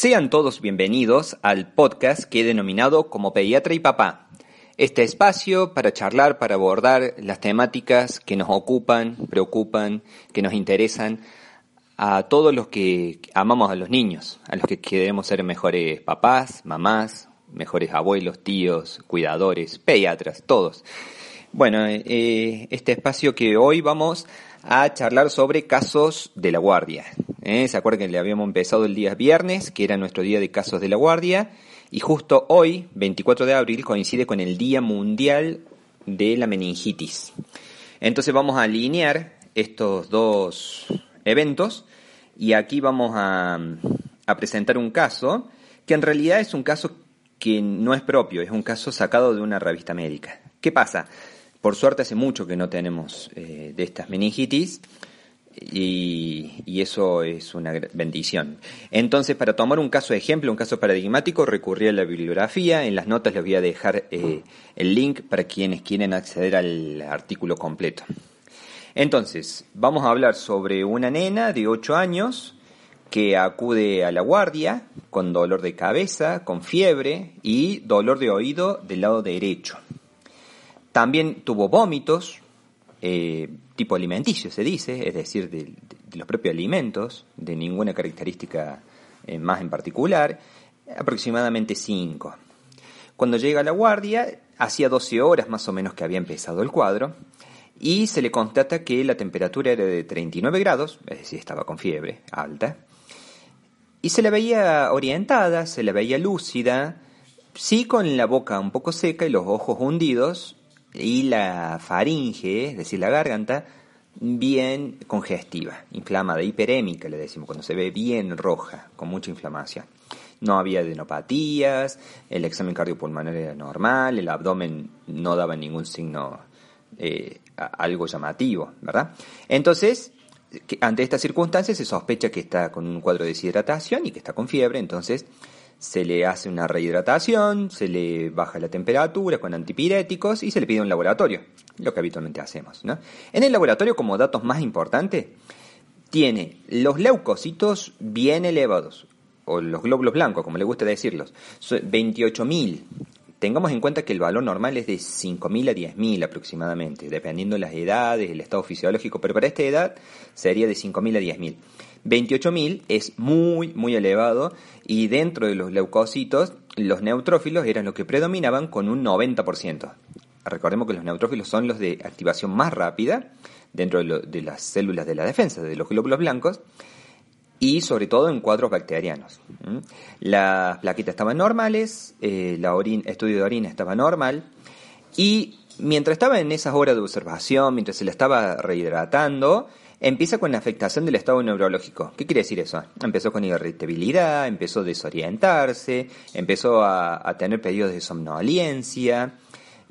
Sean todos bienvenidos al podcast que he denominado como Pediatra y Papá. Este espacio para charlar, para abordar las temáticas que nos ocupan, preocupan, que nos interesan a todos los que amamos a los niños, a los que queremos ser mejores papás, mamás, mejores abuelos, tíos, cuidadores, pediatras, todos. Bueno, eh, este espacio que hoy vamos a charlar sobre casos de la guardia. ¿Eh? ¿Se acuerdan que le habíamos empezado el día viernes, que era nuestro día de casos de la guardia? Y justo hoy, 24 de abril, coincide con el Día Mundial de la Meningitis. Entonces vamos a alinear estos dos eventos y aquí vamos a, presentar un caso que en realidad es un caso que no es propio, es un caso sacado de una revista médica. ¿Qué pasa? Por suerte hace mucho que no tenemos eh, de estas meningitis y, eso es una bendición. Entonces, para tomar un caso de ejemplo, un caso paradigmático, recurrí a la bibliografía. En las notas les voy a dejar eh, el link para quienes quieren acceder al artículo completo. Entonces, vamos a hablar sobre una nena de 8 años que acude a la guardia con dolor de cabeza, con fiebre y dolor de oído del lado derecho. También tuvo vómitos, eh, tipo alimenticio se dice, es decir, de, los propios alimentos, de ninguna característica eh, más en particular, aproximadamente 5. Cuando llega a la guardia, hacía 12 horas más o menos que había empezado el cuadro, y se le constata que la temperatura era de 39 grados, es decir, estaba con fiebre alta, y se la veía orientada, se la veía lúcida, sí con la boca un poco seca y los ojos hundidos, y la faringe, es decir, la garganta, bien congestiva, inflamada, hiperémica, le decimos, cuando se ve bien roja, con mucha inflamación. No había adenopatías, el examen cardiopulmonar era normal, el abdomen no daba ningún signo eh, algo llamativo, ¿verdad? Entonces, ante estas circunstancias se sospecha que está con un cuadro de deshidratación y que está con fiebre, entonces se le hace una rehidratación, se le baja la temperatura con antipiréticos y se le pide un laboratorio, lo que habitualmente hacemos. ¿no? En el laboratorio, como datos más importantes, tiene los leucocitos bien elevados, o los glóbulos blancos, como le gusta decirlos, 28.000. Tengamos en cuenta que el valor normal es de 5.000 a 10.000 aproximadamente, dependiendo de las edades, el estado fisiológico, pero para esta edad sería de 5.000 a 10.000. 28.000 es muy, muy elevado y dentro de los leucocitos los neutrófilos eran los que predominaban con un 90%. Recordemos que los neutrófilos son los de activación más rápida dentro de, las células de la defensa, de los glóbulos blancos, y sobre todo en cuadros bacterianos. Las plaquitas estaban normales, el eh, estudio de orina estaba normal, y mientras estaba en esas horas de observación, mientras se le estaba rehidratando, empieza con la afectación del estado neurológico. ¿Qué quiere decir eso? Empezó con irritabilidad, empezó a desorientarse, empezó a, tener pedidos de somnolencia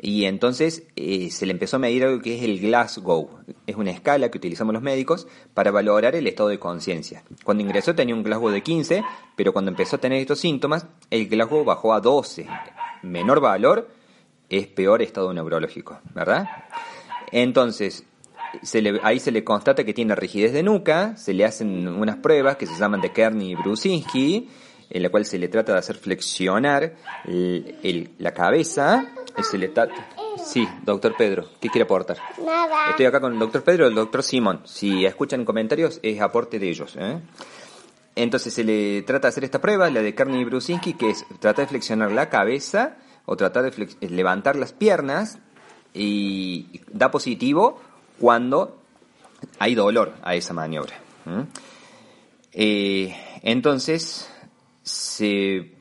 y entonces eh, se le empezó a medir algo que es el Glasgow. Es una escala que utilizamos los médicos para valorar el estado de conciencia. Cuando ingresó tenía un Glasgow de 15, pero cuando empezó a tener estos síntomas, el Glasgow bajó a 12. Menor valor es peor estado neurológico, ¿verdad? Entonces, ahí se le constata que tiene rigidez de nuca, se le hacen unas pruebas que se llaman de Kearney y Brusinski, en la cual se le trata de hacer flexionar la cabeza, se le Sí, doctor Pedro, ¿qué quiere aportar? Nada. Estoy acá con el doctor Pedro y el doctor Simón. Si escuchan comentarios, es aporte de ellos. ¿eh? Entonces se le trata de hacer esta prueba, la de Carney y Brusinski, que es tratar de flexionar la cabeza o tratar de levantar las piernas y da positivo cuando hay dolor a esa maniobra. Eh, entonces se,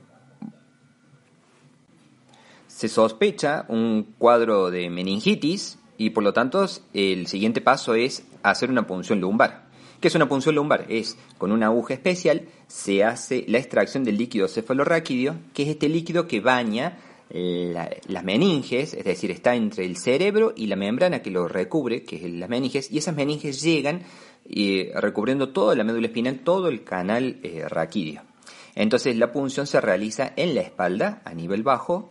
se sospecha un cuadro de meningitis y por lo tanto el siguiente paso es hacer una punción lumbar. ¿Qué es una punción lumbar? Es con una aguja especial se hace la extracción del líquido cefalorraquídeo, que es este líquido que baña las meninges, es decir, está entre el cerebro y la membrana que lo recubre, que es las meninges, y esas meninges llegan eh, recubriendo toda la médula espinal, todo el canal eh, raquídeo. Entonces la punción se realiza en la espalda, a nivel bajo,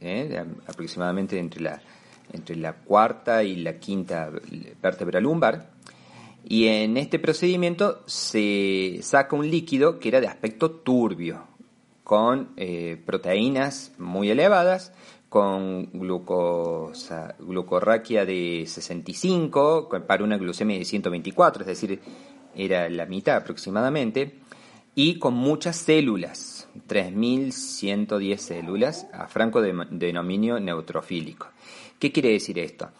eh, aproximadamente entre la, entre la cuarta y la quinta vértebra lumbar, y en este procedimiento se saca un líquido que era de aspecto turbio, con eh, proteínas muy elevadas, con glucosa, glucorraquia de 65 para una glucemia de 124, es decir, era la mitad aproximadamente, y con muchas células, 3.110 células, a franco denominio neutrofílico. ¿Qué quiere decir esto?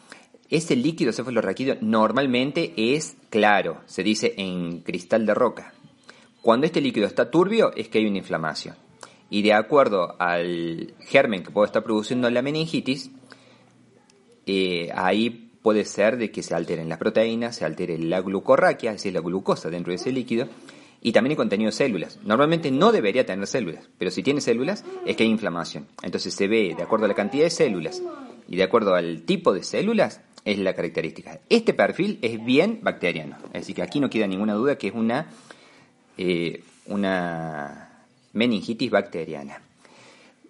Ese líquido cefalorraquídeo normalmente es claro, se dice en cristal de roca. Cuando este líquido está turbio es que hay una inflamación y de acuerdo al germen que puede estar produciendo la meningitis, eh, ahí puede ser de que se alteren las proteínas, se altere la glucorraquia, es decir, la glucosa dentro de ese líquido, y también el contenido de células. Normalmente no debería tener células, pero si tiene células es que hay inflamación. Entonces se ve de acuerdo a la cantidad de células y de acuerdo al tipo de células es la característica. Este perfil es bien bacteriano, decir, que aquí no queda ninguna duda que es una, eh, una meningitis bacteriana.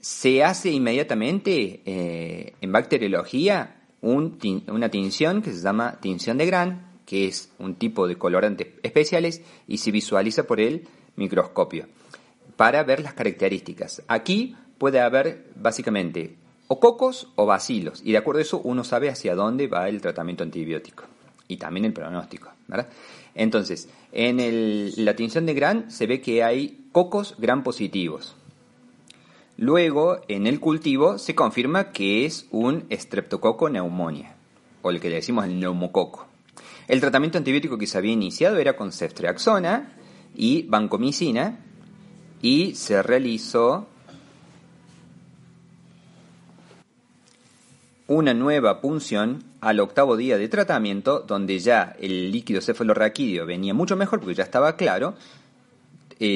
Se hace inmediatamente eh, en bacteriología una tinción que se llama tinción de Gran, que es un tipo de colorantes especiales y se visualiza por el microscopio para ver las características. Aquí puede haber básicamente o cocos o bacilos y de acuerdo a eso uno sabe hacia dónde va el tratamiento antibiótico y también el pronóstico. Entonces, en la tinción de Gran se ve que hay cocos gran positivos. Luego, en el cultivo, se confirma que es un streptococo neumonía, o el que le decimos el neumococo. El tratamiento antibiótico que se había iniciado era con ceftriaxona y vancomicina, y se realizó una nueva punción al octavo día de tratamiento, donde ya el líquido cefalorraquídeo venía mucho mejor porque ya estaba claro,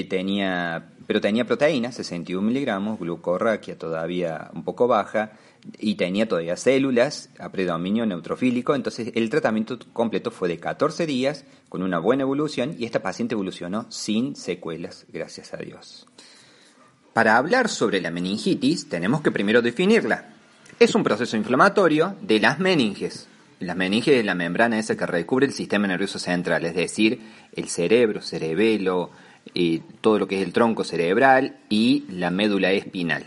tenía, pero tenía proteínas, 61 miligramos, glucorraquia todavía un poco baja, y tenía todavía células a predominio neutrofílico, entonces el tratamiento completo fue de 14 días con una buena evolución y esta paciente evolucionó sin secuelas, gracias a Dios. Para hablar sobre la meningitis tenemos que primero definirla. Es un proceso inflamatorio de las meninges. Las meninges es la membrana esa que recubre el sistema nervioso central, es decir, el cerebro, cerebelo, todo lo que es el tronco cerebral y la médula espinal.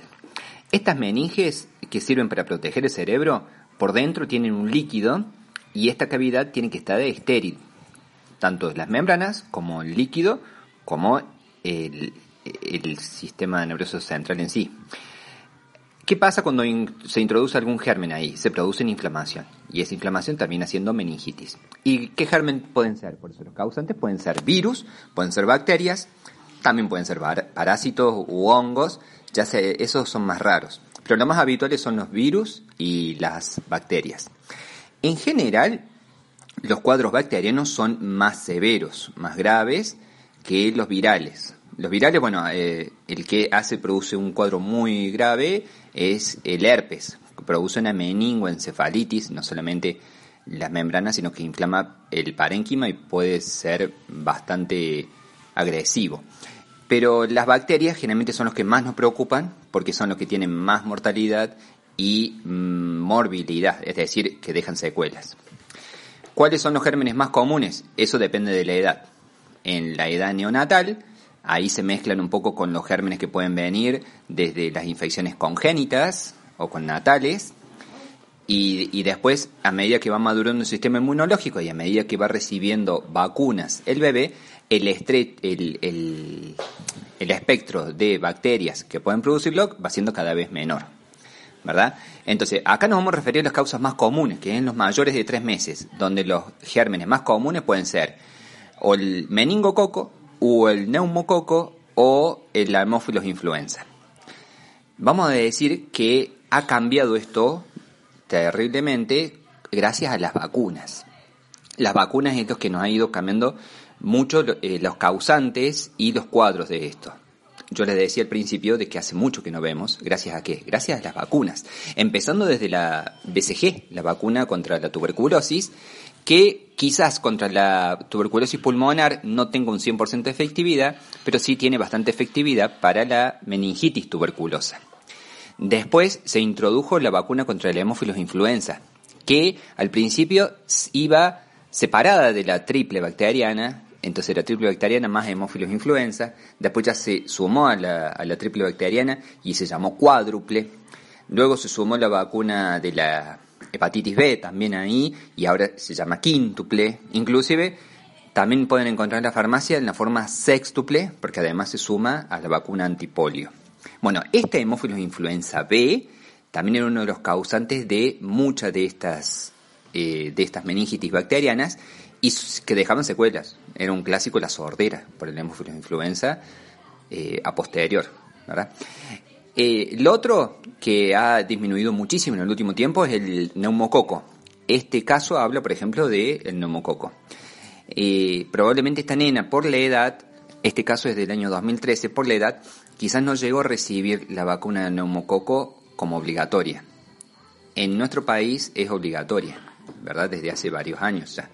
Estas meninges que sirven para proteger el cerebro, por dentro tienen un líquido y esta cavidad tiene que estar estéril, tanto las membranas como el líquido, como el, sistema nervioso central en sí. ¿Qué pasa cuando se introduce algún germen ahí? Se produce una inflamación y esa inflamación termina siendo meningitis. ¿Y qué germen pueden ser? Por eso los causantes pueden ser virus, pueden ser bacterias, también pueden ser parásitos u hongos, ya sé, esos son más raros. Pero lo más habituales son los virus y las bacterias. En general, los cuadros bacterianos son más severos, más graves que los virales. Los virales, bueno, eh, el que hace, produce un cuadro muy grave es el herpes, produce una meningoencefalitis, no solamente las membranas, sino que inflama el parénquima y puede ser bastante agresivo. Pero las bacterias generalmente son los que más nos preocupan porque son los que tienen más mortalidad y mm, morbilidad, es decir, que dejan secuelas. ¿Cuáles son los gérmenes más comunes? Eso depende de la edad. En la edad neonatal, Ahí se mezclan un poco con los gérmenes que pueden venir desde las infecciones congénitas o con natales. Y, después, a medida que va madurando el sistema inmunológico y a medida que va recibiendo vacunas el bebé, el, el, el, espectro de bacterias que pueden producirlo va siendo cada vez menor. ¿verdad? Entonces, acá nos vamos a referir a las causas más comunes, que es en los mayores de tres meses, donde los gérmenes más comunes pueden ser o el meningococo, o el neumococo, o el Haemophilus influenza. Vamos a decir que ha cambiado esto terriblemente gracias a las vacunas. Las vacunas es lo que nos ha ido cambiando mucho eh, los causantes y los cuadros de esto. Yo les decía al principio de que hace mucho que no vemos, gracias a qué? Gracias a las vacunas. Empezando desde la BCG, la vacuna contra la tuberculosis, que quizás contra la tuberculosis pulmonar no tenga un 100% de efectividad, pero sí tiene bastante efectividad para la meningitis tuberculosa. Después se introdujo la vacuna contra el hemófilos influenza, que al principio iba separada de la triple bacteriana, entonces la triple bacteriana más hemófilos influenza, después ya se sumó a la, a triple bacteriana y se llamó cuádruple, luego se sumó la vacuna de la hepatitis B también ahí y ahora se llama quíntuple, inclusive también pueden encontrar en la farmacia en la forma sextuple porque además se suma a la vacuna antipolio. Bueno, este hemófilos influenza B también era uno de los causantes de muchas de estas, eh, de estas meningitis bacterianas y que dejaban secuelas. Era un clásico la sordera por el influenza eh, a posterior. ¿verdad? Eh, lo otro que ha disminuido muchísimo en el último tiempo es el neumococo. Este caso habla, por ejemplo, del el neumococo. Eh, probablemente esta nena, por la edad, este caso es del año 2013, por la edad, quizás no llegó a recibir la vacuna del neumococo como obligatoria. En nuestro país es obligatoria, ¿verdad? Desde hace varios años ya.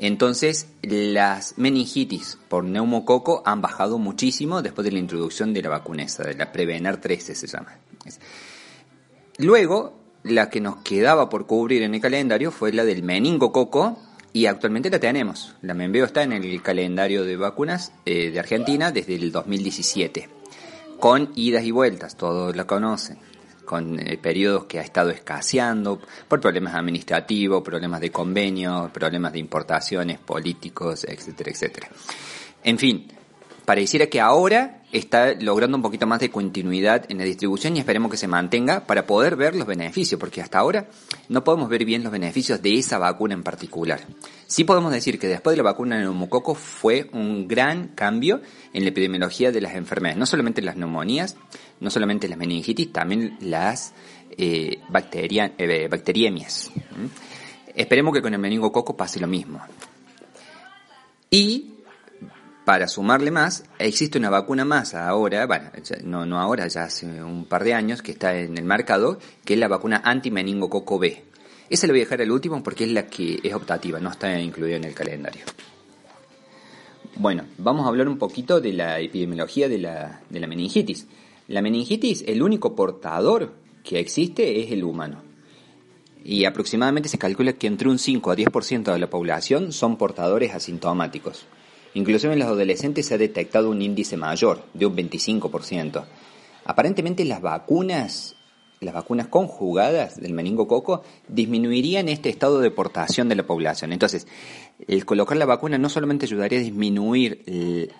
Entonces, las meningitis por neumococo han bajado muchísimo después de la introducción de la vacuna esa, de la Prevener 13 se llama. Luego, la que nos quedaba por cubrir en el calendario fue la del meningococo y actualmente la tenemos. La Membeo está en el calendario de vacunas eh, de Argentina desde el 2017, con idas y vueltas, todos la conocen con eh, periodos que ha estado escaseando por problemas administrativos, problemas de convenio, problemas de importaciones, políticos, etcétera, etcétera. En fin, pareciera que ahora está logrando un poquito más de continuidad en la distribución y esperemos que se mantenga para poder ver los beneficios, porque hasta ahora no podemos ver bien los beneficios de esa vacuna en particular. Sí podemos decir que después de la vacuna de neumococo fue un gran cambio en la epidemiología de las enfermedades, no solamente las neumonías, no solamente las meningitis, también las eh, eh bacteriemias. Esperemos que con el meningococo pase lo mismo. Y para sumarle más, existe una vacuna más ahora, bueno, no, no ahora, ya hace un par de años que está en el mercado, que es la vacuna anti-meningococo B. Esa la voy a dejar al último porque es la que es optativa, no está incluida en el calendario. Bueno, vamos a hablar un poquito de la epidemiología de la, de la meningitis. La meningitis, el único portador que existe es el humano. Y aproximadamente se calcula que entre un 5 a 10% de la población son portadores asintomáticos. Inclusive en los adolescentes se ha detectado un índice mayor, de un 25%. Aparentemente las vacunas, las vacunas conjugadas del meningococo disminuirían este estado de portación de la población. Entonces, el colocar la vacuna no solamente ayudaría a disminuir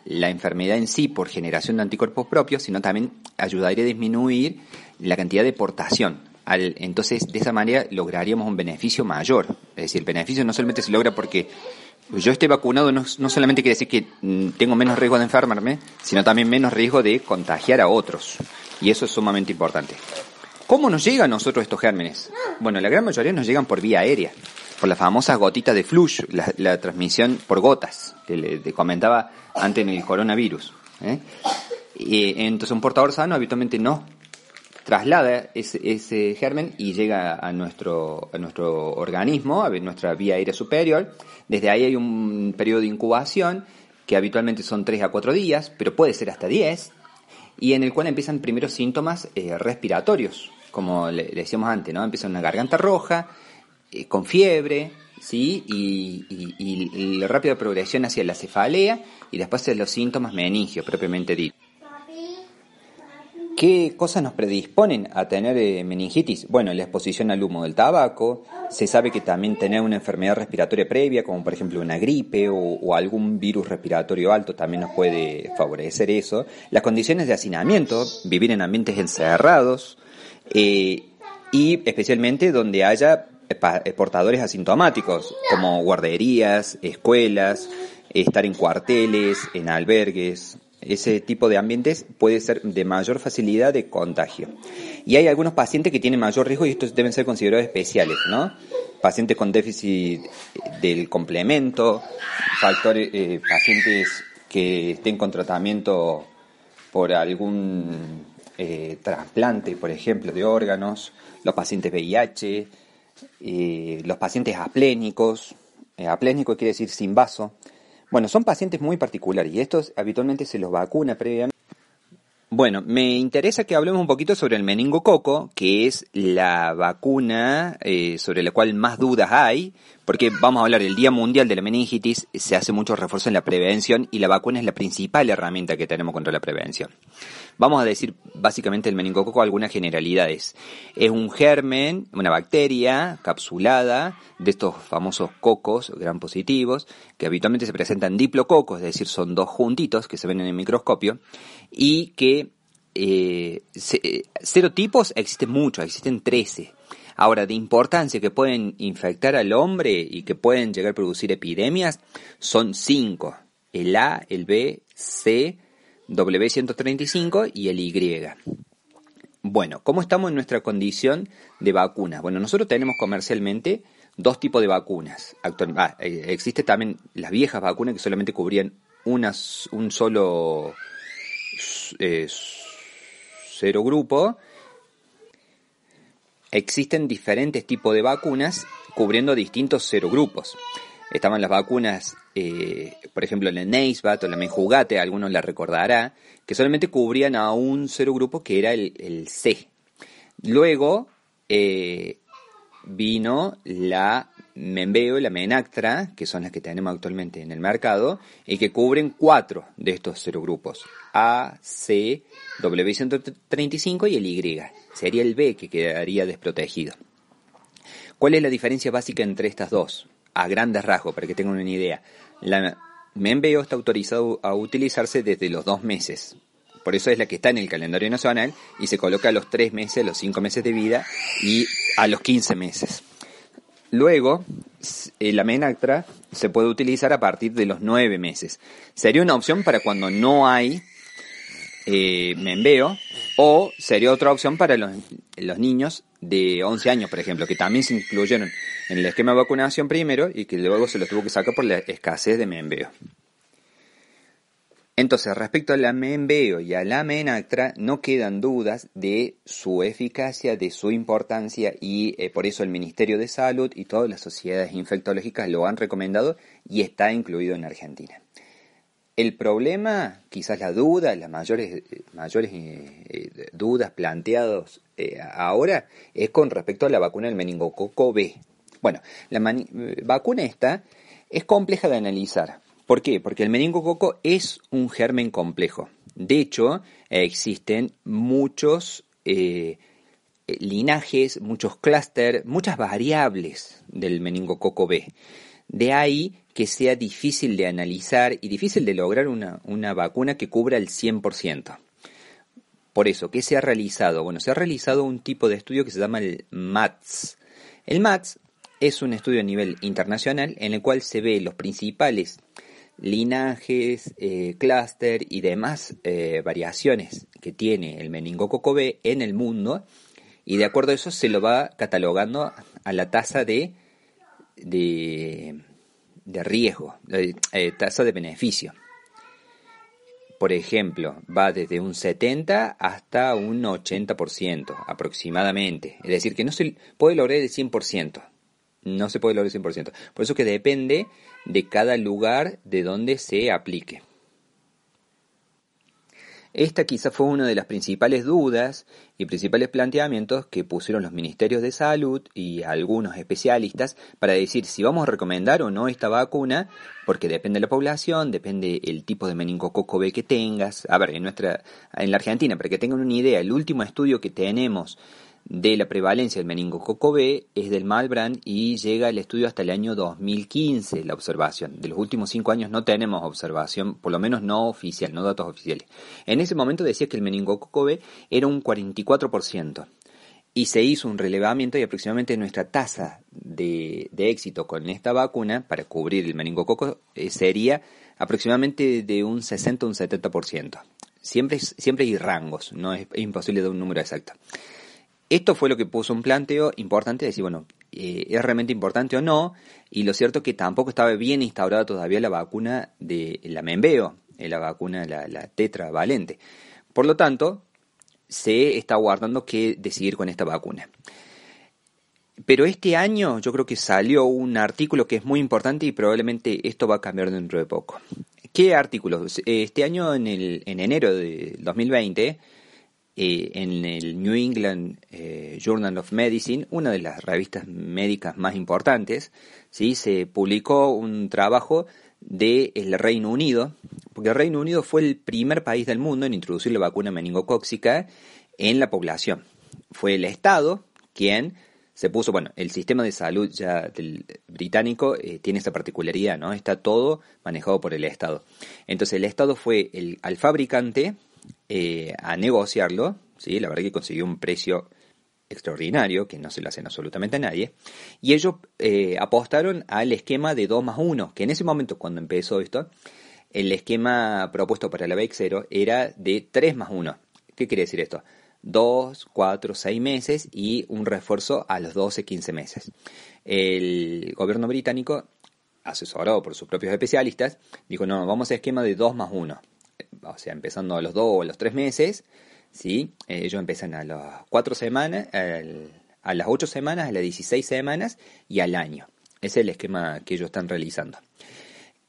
la enfermedad en sí por generación de anticuerpos propios, sino también ayudaría a disminuir la cantidad de portación. entonces, de esa manera lograríamos un beneficio mayor. Es decir, el beneficio no solamente se logra porque yo estoy vacunado no, solamente quiere decir que mm, tengo menos riesgo de enfermarme, sino también menos riesgo de contagiar a otros. Y eso es sumamente importante. ¿Cómo nos llegan a nosotros estos gérmenes? Bueno, la gran mayoría nos llegan por vía aérea, por las famosas gotitas de flush, la, transmisión por gotas, que le, comentaba antes en el coronavirus. ¿eh? Entonces un portador sano habitualmente no traslada ese, ese, germen y llega a nuestro, a nuestro organismo, a nuestra vía aérea superior. Desde ahí hay un periodo de incubación que habitualmente son 3 a 4 días, pero puede ser hasta 10, y en el cual empiezan primeros síntomas eh, respiratorios, como le, decíamos antes, ¿no? Empieza una garganta roja, eh, con fiebre, ¿sí? Y, y, la rápida progresión hacia la cefalea y después los síntomas meningios propiamente dicho. ¿Qué cosas nos predisponen a tener eh, meningitis? Bueno, la exposición al humo del tabaco, se sabe que también tener una enfermedad respiratoria previa, como por ejemplo una gripe o, algún virus respiratorio alto, también nos puede favorecer eso. Las condiciones de hacinamiento, vivir en ambientes encerrados eh, y especialmente donde haya eh, portadores asintomáticos, como guarderías, escuelas, estar en cuarteles, en albergues, ese tipo de ambientes puede ser de mayor facilidad de contagio. Y hay algunos pacientes que tienen mayor riesgo y estos deben ser considerados especiales, ¿no? Pacientes con déficit del complemento, eh, pacientes que estén con tratamiento por algún eh, trasplante, por ejemplo, de órganos, los pacientes VIH, eh, los pacientes aplénicos, aplénico quiere decir sin vaso, bueno, son pacientes muy particulares y estos habitualmente se los vacuna previamente. Bueno, me interesa que hablemos un poquito sobre el meningococo, que es la vacuna eh, sobre la cual más dudas hay, porque vamos a hablar del Día Mundial de la Meningitis, se hace mucho refuerzo en la prevención y la vacuna es la principal herramienta que tenemos contra la prevención. Vamos a decir básicamente el meningococo algunas generalidades. Es un germen, una bacteria capsulada de estos famosos cocos gran positivos, que habitualmente se presentan diplococos, es decir, son dos juntitos que se ven en el microscopio, y que eh, serotipos existen muchos, existen 13. Ahora, de importancia que pueden infectar al hombre y que pueden llegar a producir epidemias, son cinco. El A, el B, C, W135 y el Y. Bueno, ¿cómo estamos en nuestra condición de vacunas? Bueno, nosotros tenemos comercialmente dos tipos de vacunas. Ah, eh, existe también las viejas vacunas que solamente cubrían un solo eh, cero grupo. Existen diferentes tipos de vacunas cubriendo distintos cero grupos. Estaban las vacunas, eh, por ejemplo, la Neisbat o la Menjugate, algunos la recordará, que solamente cubrían a un cero grupo que era el, C. Luego eh, vino la Membeo y la Menactra, que son las que tenemos actualmente en el mercado, y que cubren cuatro de estos cero grupos. A, C, W135 y el Y. Sería el B que quedaría desprotegido. ¿Cuál es la diferencia básica entre estas dos? a grandes rasgos, para que tengan una idea. La Membeo está autorizado a utilizarse desde los dos meses. Por eso es la que está en el calendario nacional y se coloca a los tres meses, los cinco meses de vida y a los 15 meses. Luego, eh, la Menactra se puede utilizar a partir de los nueve meses. Sería una opción para cuando no hay eh, Membeo o sería otra opción para los, los niños de 11 años, por ejemplo, que también se incluyeron en el esquema de vacunación primero y que luego se los tuvo que sacar por la escasez de membeo. Entonces, respecto a la membeo y a la menactra, no quedan dudas de su eficacia, de su importancia y eh, por eso el Ministerio de Salud y todas las sociedades infectológicas lo han recomendado y está incluido en Argentina. El problema, quizás la duda, las mayores, mayores eh, eh, dudas planteados eh, ahora es con respecto a la vacuna del meningococo B. Bueno, la vacuna esta es compleja de analizar. ¿Por qué? Porque el meningococo es un germen complejo. De hecho, existen muchos linajes, muchos clústeres, muchas variables del meningococo B. De ahí que sea difícil de analizar y difícil de lograr una, vacuna que cubra el 100%. Por eso, ¿qué se ha realizado? Bueno, se ha realizado un tipo de estudio que se llama el MATS. El MATS es un estudio a nivel internacional en el cual se ve los principales linajes, eh, clúster y demás eh, variaciones que tiene el meningococo B en el mundo y de acuerdo a eso se lo va catalogando a la tasa de, de riesgo, eh, tasa de beneficio. Por ejemplo, va desde un 70 hasta un 80% aproximadamente. Es decir, que no se puede lograr el 100%. No se puede lograr el 100%. Por eso que depende de cada lugar de donde se aplique. Esta quizá fue una de las principales dudas y principales planteamientos que pusieron los ministerios de salud y algunos especialistas para decir si vamos a recomendar o no esta vacuna, porque depende de la población, depende el tipo de meningococo B que tengas. A ver, en nuestra, en la Argentina, para que tengan una idea, el último estudio que tenemos de la prevalencia del meningococo B es del Malbrand y llega el estudio hasta el año 2015, la observación. De los últimos cinco años no tenemos observación, por lo menos no oficial, no datos oficiales. En ese momento decía que el meningococo B era un 44% y se hizo un relevamiento y aproximadamente nuestra tasa de, éxito con esta vacuna para cubrir el meningococo eh, sería aproximadamente de un 60 a un 70%. Siempre, siempre hay rangos, no es, es imposible dar un número exacto. Esto fue lo que puso un planteo importante de decir, bueno, eh, ¿es realmente importante o no? Y lo cierto es que tampoco estaba bien instaurada todavía la vacuna de la Membeo, eh, la vacuna, la, la tetravalente. Por lo tanto, se está guardando que decidir con esta vacuna. Pero este año yo creo que salió un artículo que es muy importante y probablemente esto va a cambiar dentro de poco. ¿Qué artículo? Este año, en, el, en enero de 2020, eh, en el New England eh, Journal of Medicine, una de las revistas médicas más importantes, ¿sí? se publicó un trabajo del el Reino Unido, porque el Reino Unido fue el primer país del mundo en introducir la vacuna meningocóxica en la población. Fue el Estado quien se puso, bueno, el sistema de salud ya del británico eh, tiene esa particularidad, ¿no? Está todo manejado por el Estado. Entonces el Estado fue el, al fabricante eh, a negociarlo, ¿sí? la verdad que consiguió un precio extraordinario, que no se lo hacen absolutamente a nadie, y ellos eh, apostaron al esquema de 2 más 1, que en ese momento cuando empezó esto, el esquema propuesto para la BX0 era de 3 más 1. ¿Qué quiere decir esto? 2, 4, 6 meses y un refuerzo a los 12, 15 meses. El gobierno británico, asesorado por sus propios especialistas, dijo, no, vamos a esquema de 2 más 1 o sea, empezando a los dos o los tres meses, ¿sí? Eh, ellos empiezan a las cuatro semanas, a las ocho semanas, a las 16 semanas y al año. Ese es el esquema que ellos están realizando.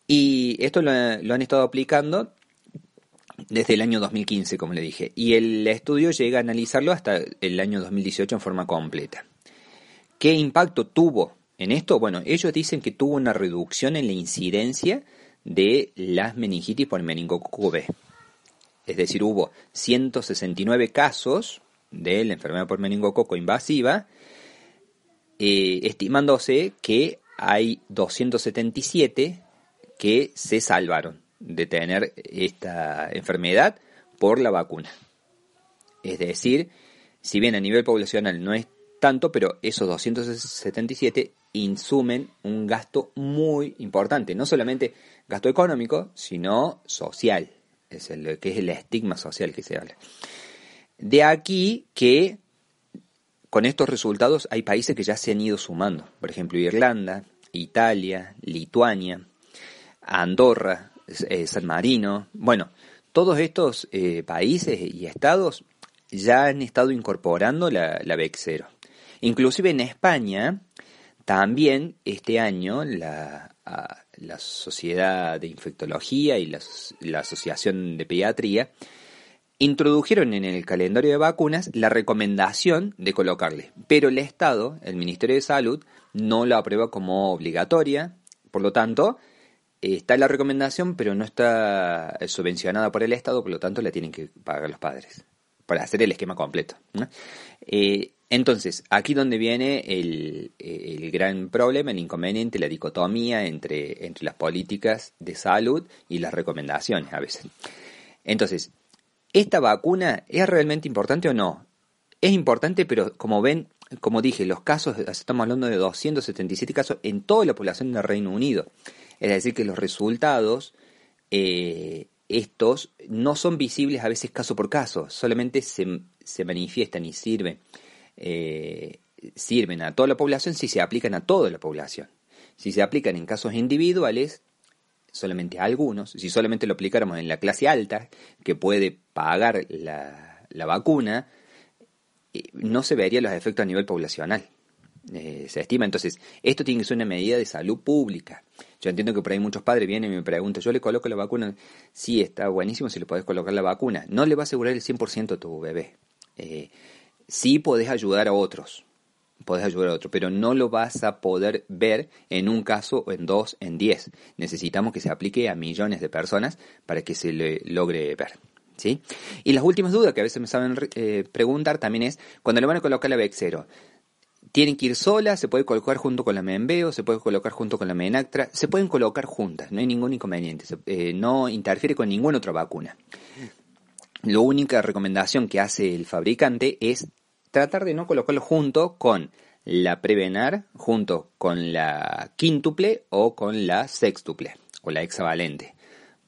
Y esto lo, han estado aplicando desde el año 2015, como le dije. Y el estudio llega a analizarlo hasta el año 2018 en forma completa. ¿Qué impacto tuvo en esto? Bueno, ellos dicen que tuvo una reducción en la incidencia de las meningitis por meningococo B. Es decir, hubo 169 casos de la enfermedad por meningococo invasiva, eh, estimándose que hay 277 que se salvaron de tener esta enfermedad por la vacuna. Es decir, si bien a nivel poblacional no es tanto, pero esos 277 insumen un gasto muy importante, no solamente gasto económico, sino social, es el que es el estigma social que se habla. De aquí que con estos resultados hay países que ya se han ido sumando, por ejemplo Irlanda, Italia, Lituania, Andorra, eh, San Marino, bueno, todos estos eh, países y estados ya han estado incorporando la, la 0 Inclusive en España, también este año la, la Sociedad de Infectología y la, Asociación de Pediatría introdujeron en el calendario de vacunas la recomendación de colocarle, pero el Estado, el Ministerio de Salud, no la aprueba como obligatoria, por lo tanto, está la recomendación, pero no está subvencionada por el Estado, por lo tanto la tienen que pagar los padres, para hacer el esquema completo. Eh, entonces, aquí donde viene el, gran problema, el inconveniente, la dicotomía entre, entre las políticas de salud y las recomendaciones a veces. Entonces, ¿esta vacuna es realmente importante o no? Es importante, pero como ven, como dije, los casos, estamos hablando de 277 casos en toda la población del Reino Unido. Es decir, que los resultados, eh, estos, no son visibles a veces caso por caso, solamente se, se manifiestan y sirven eh, sirven a toda la población si se aplican a toda la población. Si se aplican en casos individuales, solamente a algunos. Si solamente lo aplicáramos en la clase alta, que puede pagar la, vacuna, eh, no se verían los efectos a nivel poblacional. eh, se estima. Entonces, esto tiene que ser una medida de salud pública. Yo entiendo que por ahí muchos padres vienen y me preguntan, yo le coloco la vacuna, sí, está buenísimo si le podés colocar la vacuna. No le va a asegurar el 100% a tu bebé. Sí podés ayudar a otros, podés ayudar a otros, pero no lo vas a poder ver en un caso, en dos, en diez. Necesitamos que se aplique a millones de personas para que se le logre ver. ¿Sí? Y las últimas dudas que a veces me saben eh, preguntar también es, cuando le van a colocar la VX0, tienen que ir solas, se puede colocar junto con la Membeo, se puede colocar junto con la Menactra, se pueden colocar juntas, no hay ningún inconveniente, eh, no interfiere con ninguna otra vacuna. La única recomendación que hace el fabricante es tratar de no colocarlo junto con la Prevenar, junto con la quíntuple o con la sextuple o la hexavalente.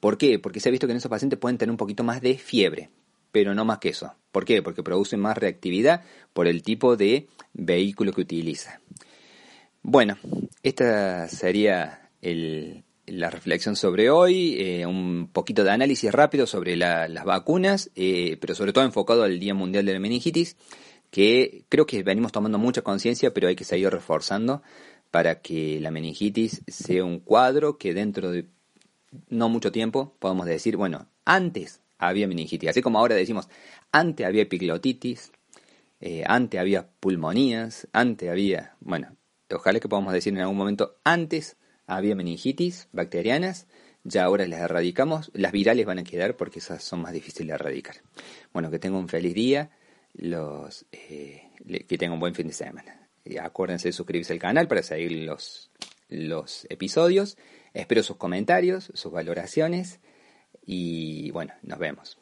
¿Por qué? Porque se ha visto que en esos pacientes pueden tener un poquito más de fiebre, pero no más que eso. ¿Por qué? Porque producen más reactividad por el tipo de vehículo que utiliza. Bueno, esta sería la reflexión sobre hoy, eh, un poquito de análisis rápido sobre las vacunas, eh, pero sobre todo enfocado al Día Mundial de la Meningitis, que creo que venimos tomando mucha conciencia, pero hay que seguir reforzando para que la meningitis sea un cuadro que dentro de no mucho tiempo podamos decir, bueno, antes había meningitis. Así como ahora decimos, antes había epiglotitis, eh, antes había pulmonías, antes había, bueno, ojalá que podamos decir en algún momento, antes había meningitis bacterianas, ya ahora las erradicamos, las virales van a quedar porque esas son más difíciles de erradicar. Bueno, que tengan un feliz día, eh, que tengan un buen fin de semana. Acuérdense de suscribirse al canal para seguir los, los episodios. Espero sus comentarios, sus valoraciones y bueno, nos vemos.